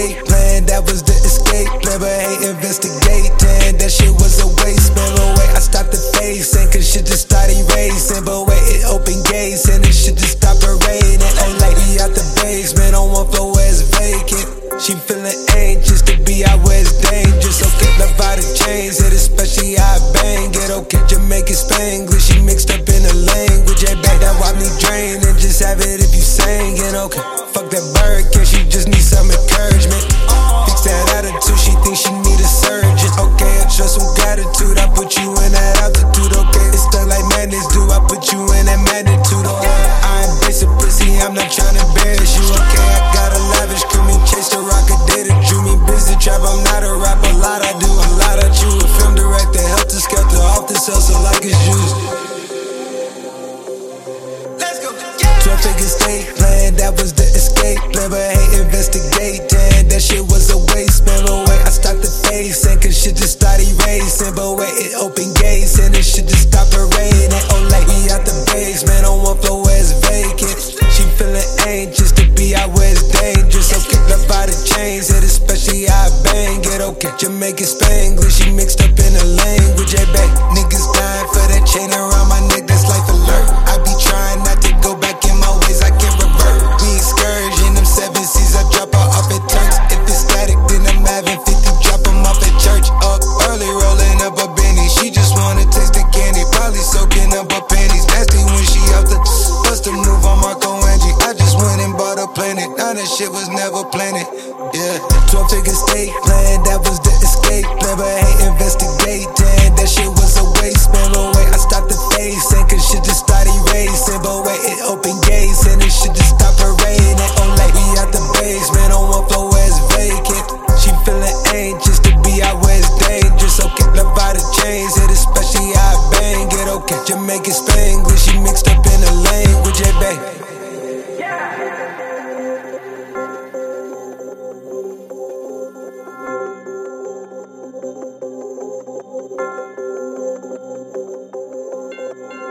escape plan, that was the escape plan, but ain't investigating. That shit was a waste, man. But wait, I stopped the facing, cause shit just started racing. But wait, it opened gates, and the shit just stopped parading. Ain't like we out the basement, on one floor where it's vacant. She feeling anxious to be out where it's dangerous. So get how to change it, especially I bang it. Oh, okay, Jamaican Spanglish, she mixed up in the language. Yeah, back that wipe me drain and just have it if you sang it. Okay. Fuck that bird, yeah, she just needs some encouragement. Fix that attitude, she thinks she need a surgeon. Okay, I trust some gratitude, I put you in that altitude. Okay, it's stuff like madness, do I put you in that magnitude? Okay, I embrace a pussy, I'm not trying to embarrass you. Okay, I got a lavish crew, me chase the rock, I did it, drew me busy trap. I'm not a rap, a lot I do, a lot I chew. A film director, help the skelter, off the cell, so like it's used. Let's go, yeah. 12 figure stake was the escape. But hate investigating, that shit was a waste, man. Wait, I stopped the facing, cause shit just started racing. But wait, it opened gates, and it shit just stopped raining. Oh, like we out the base, man, on one floor where it's vacant. She feeling anxious to be out where it's dangerous. So kick up by the chains, hit especially I bang it, okay. Jamaican Spanglish, she mixed up in the language, hey, babe. Niggas dying for that chain around that shit was never planted. Yeah, 12 figure state plan, that was the escape Never hate investigating. That shit was a waste, man. But wait, I stopped the facing, cause shit just started racing. But wait, it opened gates, and it shit just stopped raining. Oh, like we out the basement on one floor where it's vacant. She feeling anxious to be out where it's dangerous. Kick up by the chains, hit especially I bang it. Okay, Jamaican Spanglish,